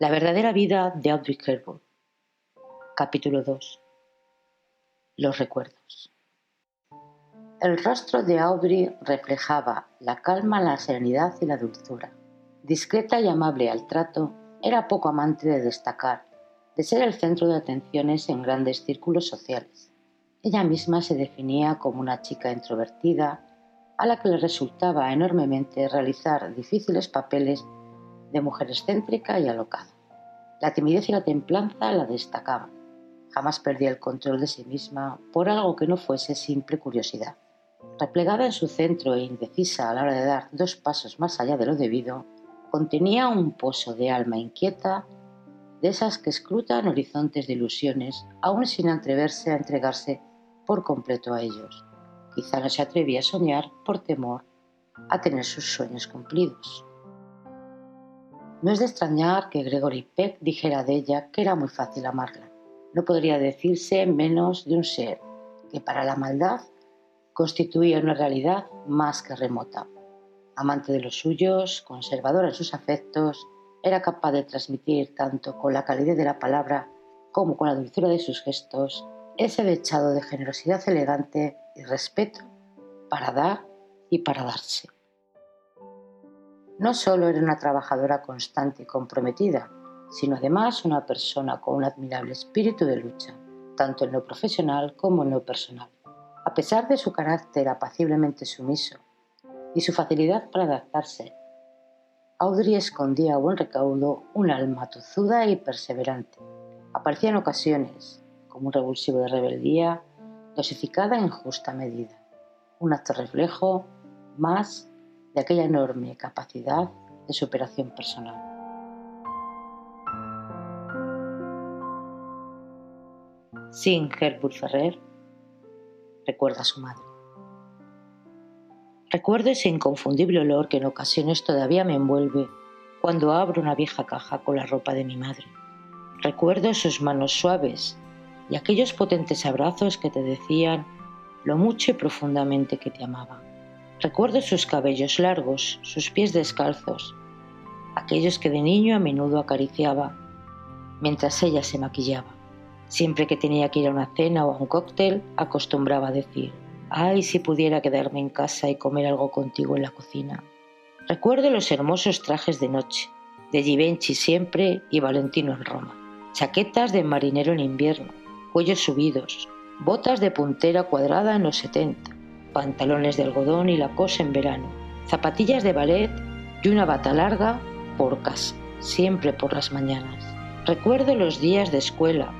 La verdadera vida de Audrey Hepburn. Capítulo 2. Los recuerdos. El rostro de Audrey reflejaba la calma, la serenidad y la dulzura. Discreta y amable al trato, era poco amante de destacar, de ser el centro de atenciones en grandes círculos sociales. Ella misma se definía como una chica introvertida, a la que le resultaba enormemente realizar difíciles papeles de mujer excéntrica y alocada. La timidez y la templanza la destacaban. Jamás perdía el control de sí misma por algo que no fuese simple curiosidad. Replegada en su centro e indecisa a la hora de dar dos pasos más allá de lo debido, contenía un pozo de alma inquieta, de esas que escrutan horizontes de ilusiones, aún sin atreverse a entregarse por completo a ellos. Quizá no se atrevía a soñar por temor a tener sus sueños cumplidos. No es de extrañar que Gregory Peck dijera de ella que era muy fácil amarla. No podría decirse menos de un ser que para la maldad constituía una realidad más que remota. Amante de los suyos, conservadora en sus afectos, era capaz de transmitir tanto con la calidez de la palabra como con la dulzura de sus gestos ese dechado de generosidad elegante y respeto para dar y para darse. No solo era una trabajadora constante y comprometida, sino además una persona con un admirable espíritu de lucha, tanto en lo profesional como en lo personal. A pesar de su carácter apaciblemente sumiso y su facilidad para adaptarse, Audrey escondía a buen recaudo un alma tozuda y perseverante. Aparecía en ocasiones como un revulsivo de rebeldía dosificada en justa medida, un acto reflejo más de aquella enorme capacidad de superación personal. Sin Herbert Ferrer recuerda a su madre. Recuerdo ese inconfundible olor que en ocasiones todavía me envuelve cuando abro una vieja caja con la ropa de mi madre. Recuerdo sus manos suaves y aquellos potentes abrazos que te decían lo mucho y profundamente que te amaba. Recuerdo sus cabellos largos, sus pies descalzos, aquellos que de niño a menudo acariciaba mientras ella se maquillaba. Siempre que tenía que ir a una cena o a un cóctel, acostumbraba a decir, ay, si pudiera quedarme en casa y comer algo contigo en la cocina. Recuerdo los hermosos trajes de noche, de Givenchy siempre y Valentino en Roma, chaquetas de marinero en invierno, cuellos subidos, botas de puntera cuadrada en los 70, pantalones de algodón y la cosa en verano, zapatillas de ballet y una bata larga por casa, siempre por las mañanas. Recuerdo los días de escuela,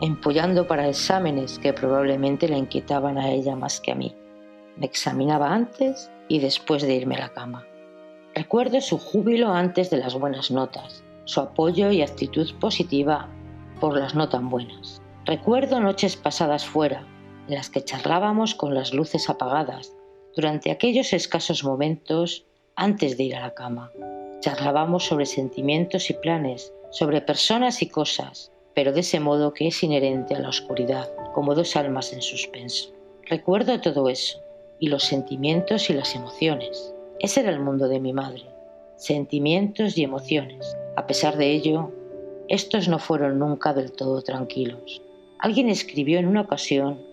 empollando para exámenes que probablemente la inquietaban a ella más que a mí. Me examinaba antes y después de irme a la cama. Recuerdo su júbilo antes de las buenas notas, su apoyo y actitud positiva por las no tan buenas. Recuerdo noches pasadas fuera, en las que charlábamos con las luces apagadas, durante aquellos escasos momentos antes de ir a la cama. Charlábamos sobre sentimientos y planes, sobre personas y cosas, pero de ese modo que es inherente a la oscuridad, como dos almas en suspenso. Recuerdo todo eso, y los sentimientos y las emociones. Ese era el mundo de mi madre, sentimientos y emociones. A pesar de ello, estos no fueron nunca del todo tranquilos. Alguien escribió en una ocasión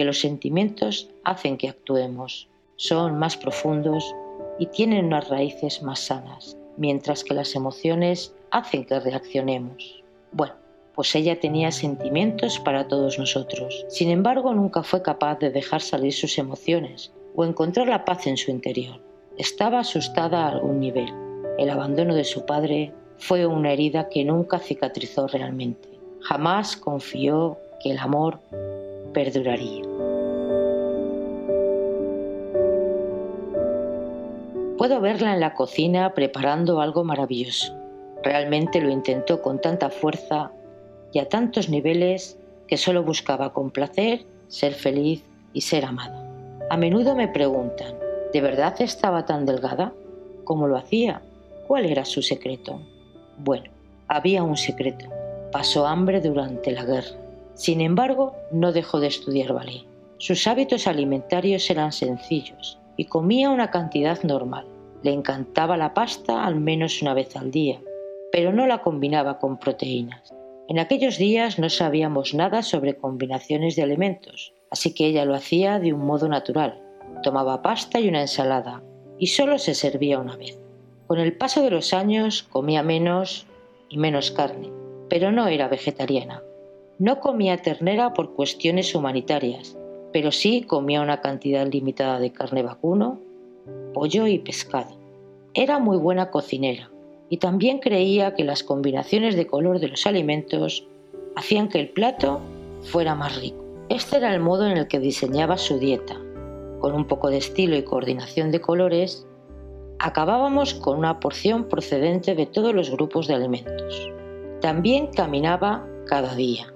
que los sentimientos hacen que actuemos, son más profundos y tienen unas raíces más sanas, mientras que las emociones hacen que reaccionemos. Bueno, pues ella tenía sentimientos para todos nosotros. Sin embargo, nunca fue capaz de dejar salir sus emociones o encontrar la paz en su interior. Estaba asustada a algún nivel. El abandono de su padre fue una herida que nunca cicatrizó realmente. Jamás confió que el amor perduraría. Puedo verla en la cocina preparando algo maravilloso. Realmente lo intentó con tanta fuerza y a tantos niveles que solo buscaba complacer, ser feliz y ser amada. A menudo me preguntan, ¿de verdad estaba tan delgada? ¿Cómo lo hacía? ¿Cuál era su secreto? Bueno, había un secreto. Pasó hambre durante la guerra sin embargo, no dejó de estudiar ballet. Sus hábitos alimentarios eran sencillos y comía una cantidad normal. Le encantaba la pasta al menos una vez al día. pero no la combinaba con proteínas. En aquellos días no sabíamos nada sobre combinaciones de alimentos, así que ella lo hacía de un modo natural. Tomaba pasta y una ensalada, y solo se servía una vez. Con el paso de los años comía menos y menos carne, pero no era vegetariana. No comía ternera por cuestiones humanitarias, pero sí comía una cantidad limitada de carne vacuno, pollo y pescado. Era muy buena cocinera y también creía que las combinaciones de color de los alimentos hacían que el plato fuera más rico. Este era el modo en el que diseñaba su dieta. Con un poco de estilo y coordinación de colores, acabábamos con una porción procedente de todos los grupos de alimentos. También caminaba cada día.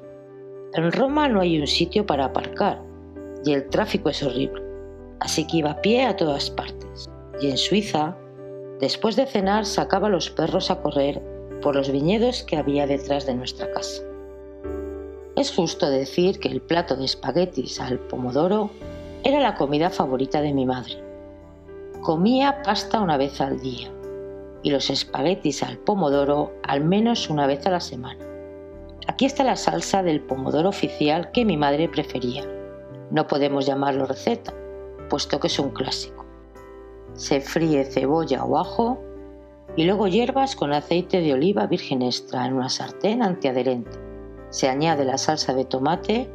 En Roma no hay un sitio para aparcar y el tráfico es horrible, así que iba a pie a todas partes. Y en Suiza Después de cenar sacaba a los perros a correr por los viñedos que había detrás de nuestra casa. Es justo decir que el plato de espaguetis al pomodoro era la comida favorita de mi madre. Comía pasta una vez al día y los espaguetis al pomodoro al menos una vez a la semana. Aquí está la salsa del pomodoro oficial que mi madre prefería. No podemos llamarlo receta, puesto que es un clásico. Se fríe cebolla o ajo y luego hierbas con aceite de oliva virgen extra en una sartén antiadherente. Se añade la salsa de tomate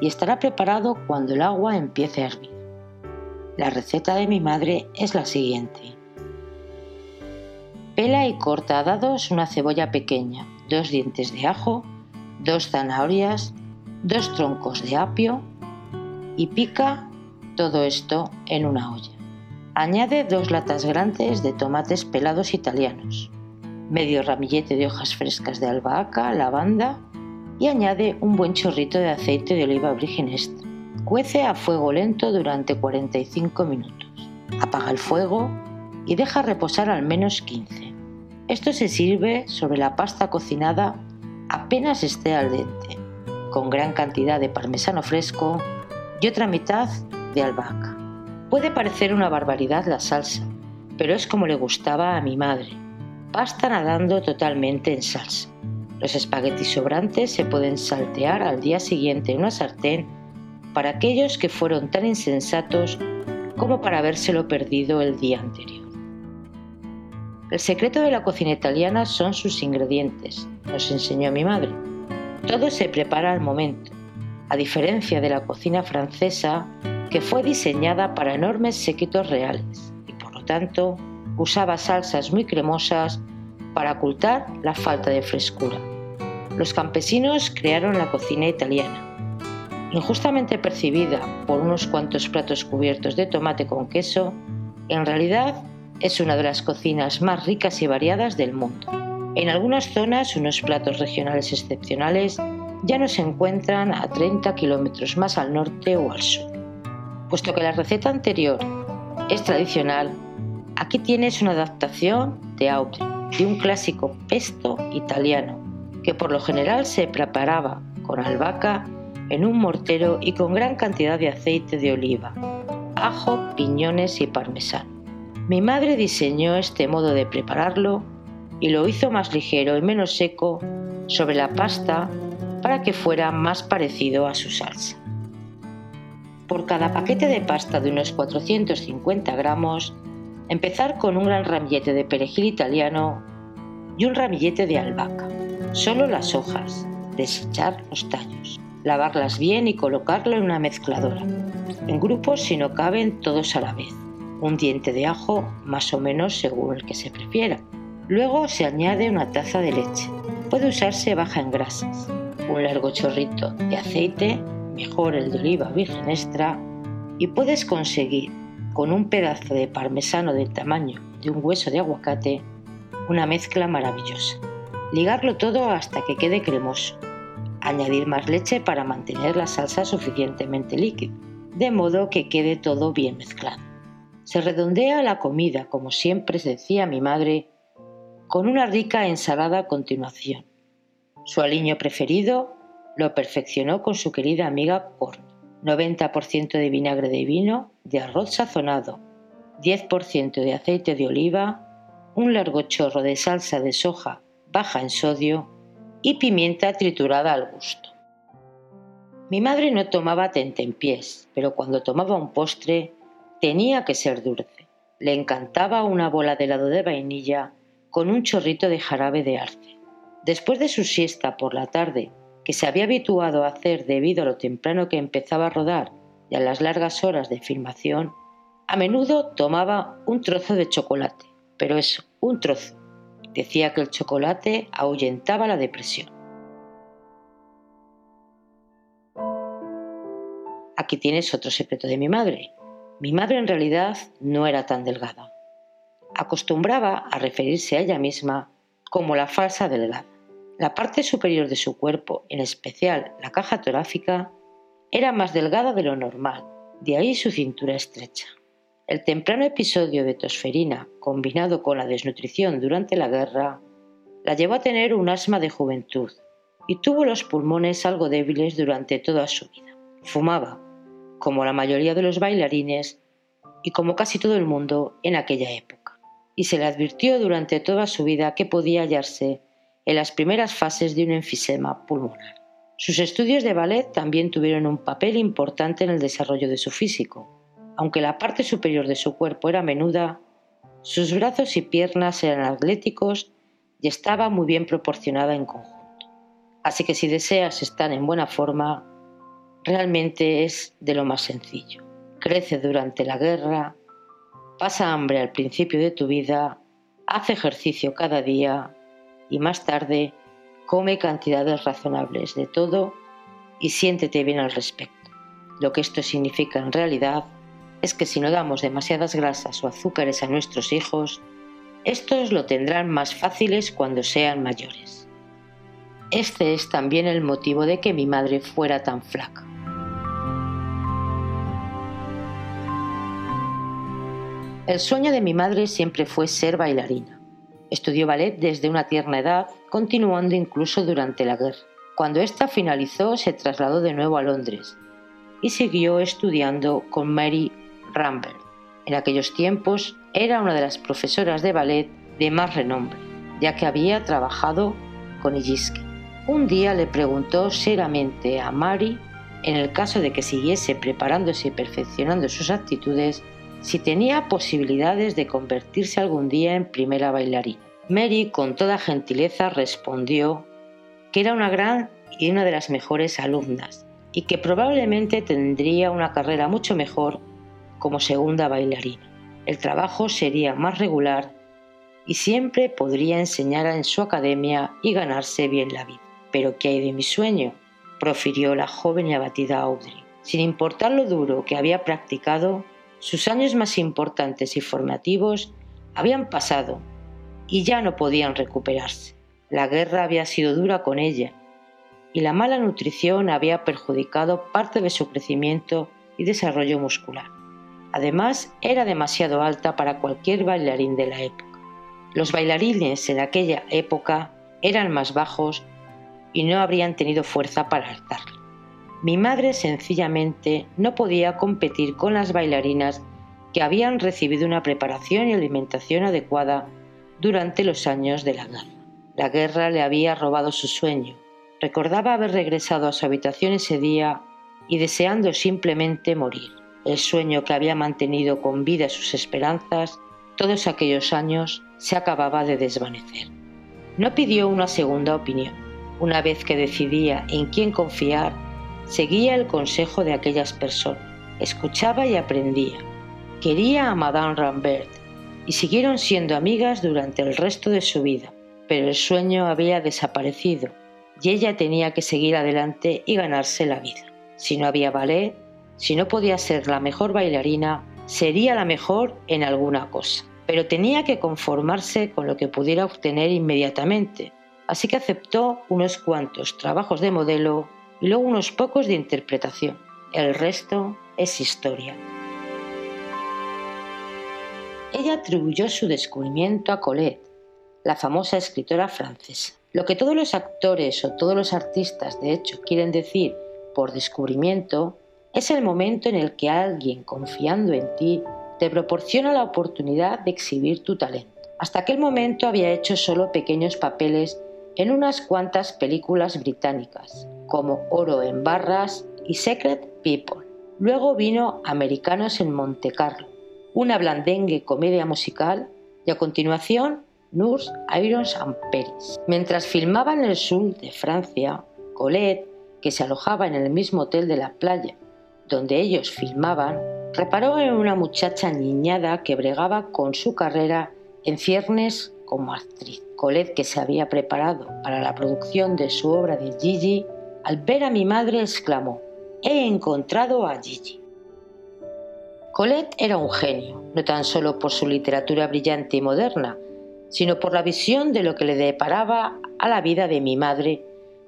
y estará preparado cuando el agua empiece a hervir. La receta de mi madre es la siguiente. Pela y corta a dados una cebolla pequeña, dos dientes de ajo, dos zanahorias, dos troncos de apio y pica todo esto en una olla. Añade dos latas grandes de tomates pelados italianos, medio ramillete de hojas frescas de albahaca, lavanda y añade un buen chorrito de aceite de oliva virgen extra. Cuece a fuego lento durante 45 minutos. Apaga el fuego y deja reposar al menos 15. Esto se sirve sobre la pasta cocinada apenas esté al dente, con gran cantidad de parmesano fresco y otra mitad de albahaca. Puede parecer una barbaridad la salsa, pero es como le gustaba a mi madre. Pasta nadando totalmente en salsa. Los espaguetis sobrantes se pueden saltear al día siguiente en una sartén para aquellos que fueron tan insensatos como para habérselo perdido el día anterior. El secreto de la cocina italiana son sus ingredientes, nos enseñó mi madre. Todo se prepara al momento. A diferencia de la cocina francesa, que fue diseñada para enormes séquitos reales y por lo tanto usaba salsas muy cremosas para ocultar la falta de frescura. Los campesinos crearon la cocina italiana, injustamente percibida por unos cuantos platos cubiertos de tomate con queso, en realidad es una de las cocinas más ricas y variadas del mundo. En algunas zonas unos platos regionales excepcionales ya no se encuentran a 30 kilómetros más al norte o al sur. Puesto que la receta anterior es tradicional, aquí tienes una adaptación de Aubry, de un clásico pesto italiano, que por lo general se preparaba con albahaca en un mortero y con gran cantidad de aceite de oliva, ajo, piñones y parmesano. Mi madre diseñó este modo de prepararlo y lo hizo más ligero y menos seco sobre la pasta para que fuera más parecido a su salsa. Por cada paquete de pasta de unos 450 gramos, empezar con un gran ramillete de perejil italiano y un ramillete de albahaca. Solo las hojas, desechar los tallos, lavarlas bien y colocarlo en una mezcladora. En grupos si no caben todos a la vez. Un diente de ajo, más o menos según el que se prefiera. Luego se añade una taza de leche. Puede usarse baja en grasas. Un largo chorrito de aceite mejor el de oliva virgen extra, y puedes conseguir con un pedazo de parmesano del tamaño de un hueso de aguacate una mezcla maravillosa. Ligarlo todo hasta que quede cremoso. Añadir más leche para mantener la salsa suficientemente líquida, de modo que quede todo bien mezclado. Se redondea la comida, como siempre decía mi madre, con una rica ensalada a continuación. Su aliño preferido lo perfeccionó con su querida amiga Corn. 90% de vinagre de vino, de arroz sazonado, 10% de aceite de oliva, un largo chorro de salsa de soja paja en sodio y pimienta triturada al gusto. Mi madre no tomaba tentempiés, pero cuando tomaba un postre tenía que ser dulce. Le encantaba una bola de helado de vainilla con un chorrito de jarabe de arce. Después de su siesta por la tarde, que se había habituado a hacer debido a lo temprano que empezaba a rodar y a las largas horas de filmación, a menudo tomaba un trozo de chocolate, pero es un trozo. Decía que el chocolate ahuyentaba la depresión. Aquí tienes otro secreto de mi madre. Mi madre en realidad no era tan delgada. Acostumbraba a referirse a ella misma como la falsa delgada. La parte superior de su cuerpo, en especial la caja torácica, era más delgada de lo normal, de ahí su cintura estrecha. El temprano episodio de tosferina, combinado con la desnutrición durante la guerra, la llevó a tener un asma de juventud y tuvo los pulmones algo débiles durante toda su vida. Fumaba, como la mayoría de los bailarines y como casi todo el mundo en aquella época, y se le advirtió durante toda su vida que podía hallarse en las primeras fases de un enfisema pulmonar. Sus estudios de ballet también tuvieron un papel importante en el desarrollo de su físico, aunque la parte superior de su cuerpo era menuda, sus brazos y piernas eran atléticos y estaba muy bien proporcionada en conjunto. Así que si deseas estar en buena forma, realmente es de lo más sencillo. Crece durante la guerra, pasa hambre al principio de tu vida, hace ejercicio cada día y más tarde come cantidades razonables de todo y siéntete bien al respecto. Lo que esto significa en realidad es que si no damos demasiadas grasas o azúcares a nuestros hijos, estos lo tendrán más fáciles cuando sean mayores. Este es también el motivo de que mi madre fuera tan flaca. El sueño de mi madre siempre fue ser bailarina. Estudió ballet desde una tierna edad, continuando incluso durante la guerra. Cuando ésta finalizó, se trasladó de nuevo a Londres y siguió estudiando con Mary Rambert. En aquellos tiempos era una de las profesoras de ballet de más renombre, ya que había trabajado con Illiski. Un día le preguntó seriamente a Mary, en el caso de que siguiese preparándose y perfeccionando sus actitudes, si tenía posibilidades de convertirse algún día en primera bailarina. Mary, con toda gentileza, respondió que era una gran y una de las mejores alumnas y que probablemente tendría una carrera mucho mejor como segunda bailarina. El trabajo sería más regular y siempre podría enseñar en su academia y ganarse bien la vida. Pero ¿qué hay de mi sueño? profirió la joven y abatida Audrey. Sin importar lo duro que había practicado, sus años más importantes y formativos habían pasado y ya no podían recuperarse. La guerra había sido dura con ella y la mala nutrición había perjudicado parte de su crecimiento y desarrollo muscular. Además, era demasiado alta para cualquier bailarín de la época. Los bailarines en aquella época eran más bajos y no habrían tenido fuerza para alzarla. Mi madre sencillamente no podía competir con las bailarinas que habían recibido una preparación y alimentación adecuada durante los años de la guerra. La guerra le había robado su sueño. Recordaba haber regresado a su habitación ese día y deseando simplemente morir. El sueño que había mantenido con vida sus esperanzas todos aquellos años se acababa de desvanecer. No pidió una segunda opinión. Una vez que decidía en quién confiar, seguía el consejo de aquellas personas, escuchaba y aprendía. Quería a Madame Rambert y siguieron siendo amigas durante el resto de su vida, pero el sueño había desaparecido y ella tenía que seguir adelante y ganarse la vida. Si no había ballet, si no podía ser la mejor bailarina, sería la mejor en alguna cosa. Pero tenía que conformarse con lo que pudiera obtener inmediatamente, así que aceptó unos cuantos trabajos de modelo y luego unos pocos de interpretación. El resto es historia. Ella atribuyó su descubrimiento a Colette, la famosa escritora francesa. Lo que todos los actores o todos los artistas de hecho quieren decir por descubrimiento es el momento en el que alguien, confiando en ti, te proporciona la oportunidad de exhibir tu talento. Hasta aquel momento había hecho solo pequeños papeles en unas cuantas películas británicas, como Oro en Barras y Secret People. Luego vino Americanos en Monte Carlo, una blandengue comedia musical, y a continuación Nurse, Irons and Peris. Mientras filmaba en el sur de Francia, Colette, que se alojaba en el mismo hotel de la playa donde ellos filmaban, reparó en una muchacha niñada que bregaba con su carrera en ciernes como actriz. Colette, que se había preparado para la producción de su obra de Gigi, al ver a mi madre exclamó, he encontrado a Gigi. Colette era un genio, no tan solo por su literatura brillante y moderna, sino por la visión de lo que le deparaba a la vida de mi madre,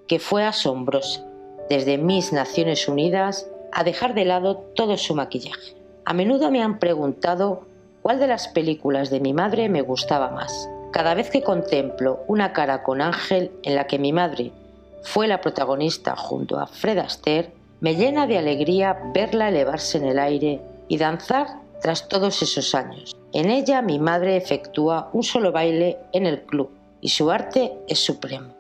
que fue asombrosa, desde mis Naciones Unidas a dejar de lado todo su maquillaje. A menudo me han preguntado cuál de las películas de mi madre me gustaba más. Cada vez que contemplo una cara con Ángel en la que mi madre fue la protagonista junto a Fred Astaire, me llena de alegría verla elevarse en el aire y danzar tras todos esos años. En ella mi madre efectúa un solo baile en el club y su arte es supremo.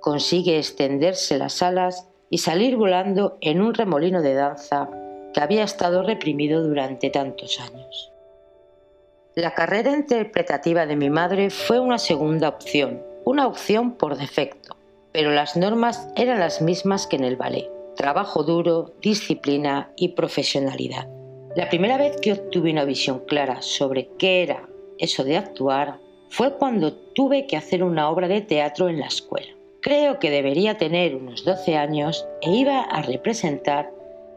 Consigue extenderse las alas y salir volando en un remolino de danza que había estado reprimido durante tantos años. La carrera interpretativa de mi madre fue una segunda opción, una opción por defecto, pero las normas eran las mismas que en el ballet. Trabajo duro, disciplina y profesionalidad. La primera vez que obtuve una visión clara sobre qué era eso de actuar fue cuando tuve que hacer una obra de teatro en la escuela. Creo que debería tener unos 12 años e iba a representar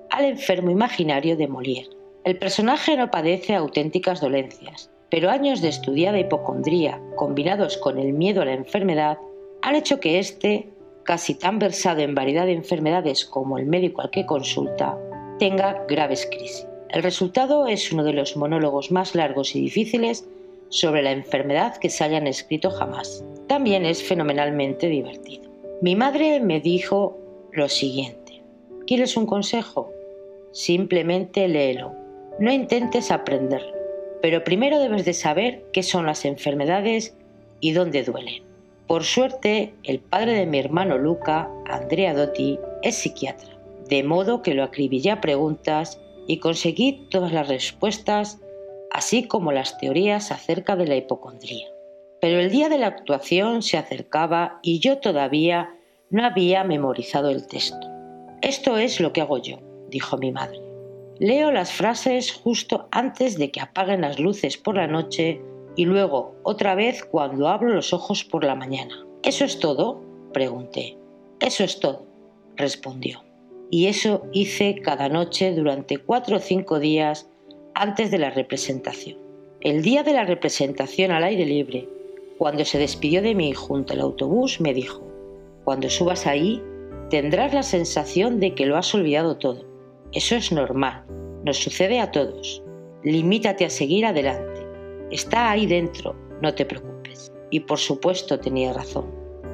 al enfermo imaginario de Molière. El personaje no padece auténticas dolencias, pero años de estudiada hipocondría combinados con el miedo a la enfermedad han hecho que éste, casi tan versado en variedad de enfermedades como el médico al que consulta, tenga graves crisis. El resultado es uno de los monólogos más largos y difíciles sobre la enfermedad que se hayan escrito jamás también es fenomenalmente divertido. Mi madre me dijo lo siguiente, ¿quieres un consejo? Simplemente léelo, no intentes aprenderlo, pero primero debes de saber qué son las enfermedades y dónde duelen. Por suerte, el padre de mi hermano Luca, Andrea Dotti, es psiquiatra, de modo que lo acribillé a preguntas y conseguí todas las respuestas, así como las teorías acerca de la hipocondría pero el día de la actuación se acercaba y yo todavía no había memorizado el texto. Esto es lo que hago yo, dijo mi madre. Leo las frases justo antes de que apaguen las luces por la noche y luego otra vez cuando abro los ojos por la mañana. ¿Eso es todo? pregunté. Eso es todo, respondió. Y eso hice cada noche durante cuatro o cinco días antes de la representación. El día de la representación al aire libre, cuando se despidió de mí junto al autobús, me dijo, cuando subas ahí, tendrás la sensación de que lo has olvidado todo. Eso es normal, nos sucede a todos. Limítate a seguir adelante. Está ahí dentro, no te preocupes. Y por supuesto tenía razón.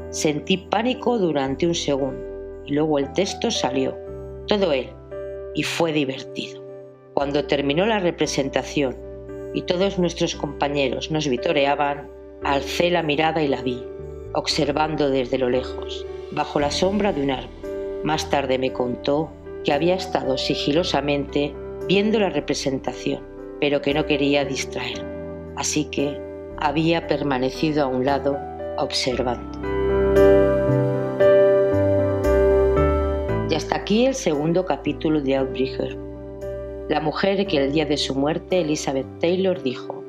Sentí pánico durante un segundo y luego el texto salió, todo él, y fue divertido. Cuando terminó la representación y todos nuestros compañeros nos vitoreaban, Alcé la mirada y la vi, observando desde lo lejos, bajo la sombra de un árbol. Más tarde me contó que había estado sigilosamente viendo la representación, pero que no quería distraerme, así que había permanecido a un lado observando. Y hasta aquí el segundo capítulo de Outbreaker. La mujer que el día de su muerte Elizabeth Taylor dijo,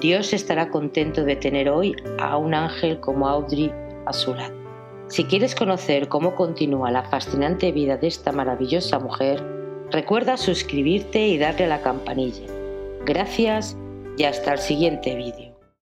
Dios estará contento de tener hoy a un ángel como Audrey a su lado. Si quieres conocer cómo continúa la fascinante vida de esta maravillosa mujer, recuerda suscribirte y darle a la campanilla. Gracias y hasta el siguiente vídeo.